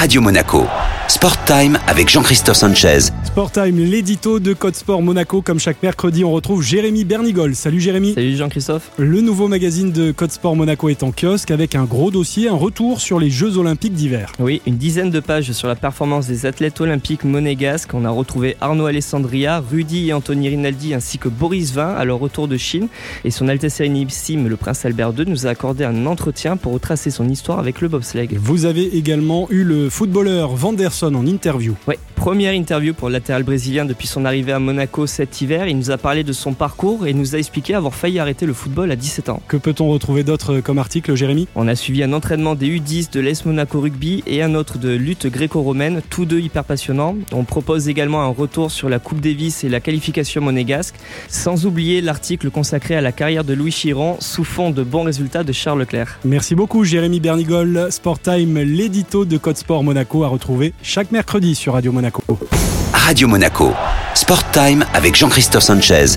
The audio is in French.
Radio Monaco. Sport Time avec Jean-Christophe Sanchez. Sport Time, l'édito de Code Sport Monaco. Comme chaque mercredi, on retrouve Jérémy Bernigol. Salut Jérémy. Salut Jean-Christophe. Le nouveau magazine de Code Sport Monaco est en kiosque avec un gros dossier, un retour sur les Jeux Olympiques d'hiver. Oui, une dizaine de pages sur la performance des athlètes olympiques monégasques. On a retrouvé Arnaud Alessandria, Rudy et Anthony Rinaldi ainsi que Boris Vin à leur retour de Chine. Et son Altesse Sérénissime, le Prince Albert II, nous a accordé un entretien pour retracer son histoire avec le bobsleigh. Vous avez également eu le footballeur Vanderson en interview. Première interview pour le latéral brésilien depuis son arrivée à Monaco cet hiver. Il nous a parlé de son parcours et nous a expliqué avoir failli arrêter le football à 17 ans. Que peut-on retrouver d'autre comme article, Jérémy? On a suivi un entraînement des U10 de l'Est Monaco Rugby et un autre de lutte gréco-romaine, tous deux hyper passionnants. On propose également un retour sur la Coupe Davis et la qualification monégasque, sans oublier l'article consacré à la carrière de Louis Chiron sous fond de bons résultats de Charles Leclerc. Merci beaucoup, Jérémy Bernigol. Sport Time, l'édito de Code Sport Monaco à retrouver chaque mercredi sur Radio Radio Monaco. Sport Time avec Jean-Christophe Sanchez